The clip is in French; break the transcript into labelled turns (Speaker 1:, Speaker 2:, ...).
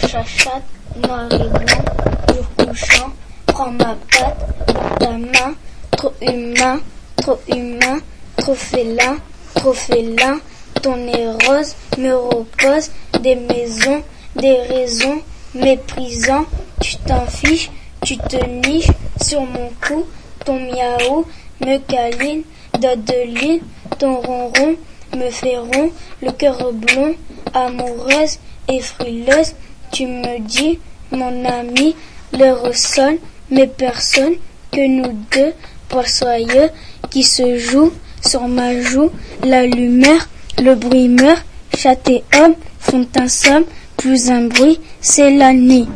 Speaker 1: Chachachate, noir et blanc, couchant, prends ma patte, ta main, trop humain, trop humain, trop félin, trop félin, ton nez rose me repose des maisons, des raisons, méprisant, tu t'en fiches, tu te niches sur mon cou, ton miaou me câline, d'Adeline, ton ronron me fait rond, le cœur blond, amoureuse et frileuse, tu me dis, mon ami, le ressonne, mais personne que nous deux, soyeux qui se joue sur ma joue, la lumière, le bruit meurt, chat et homme font un somme, plus un bruit, c'est la nuit.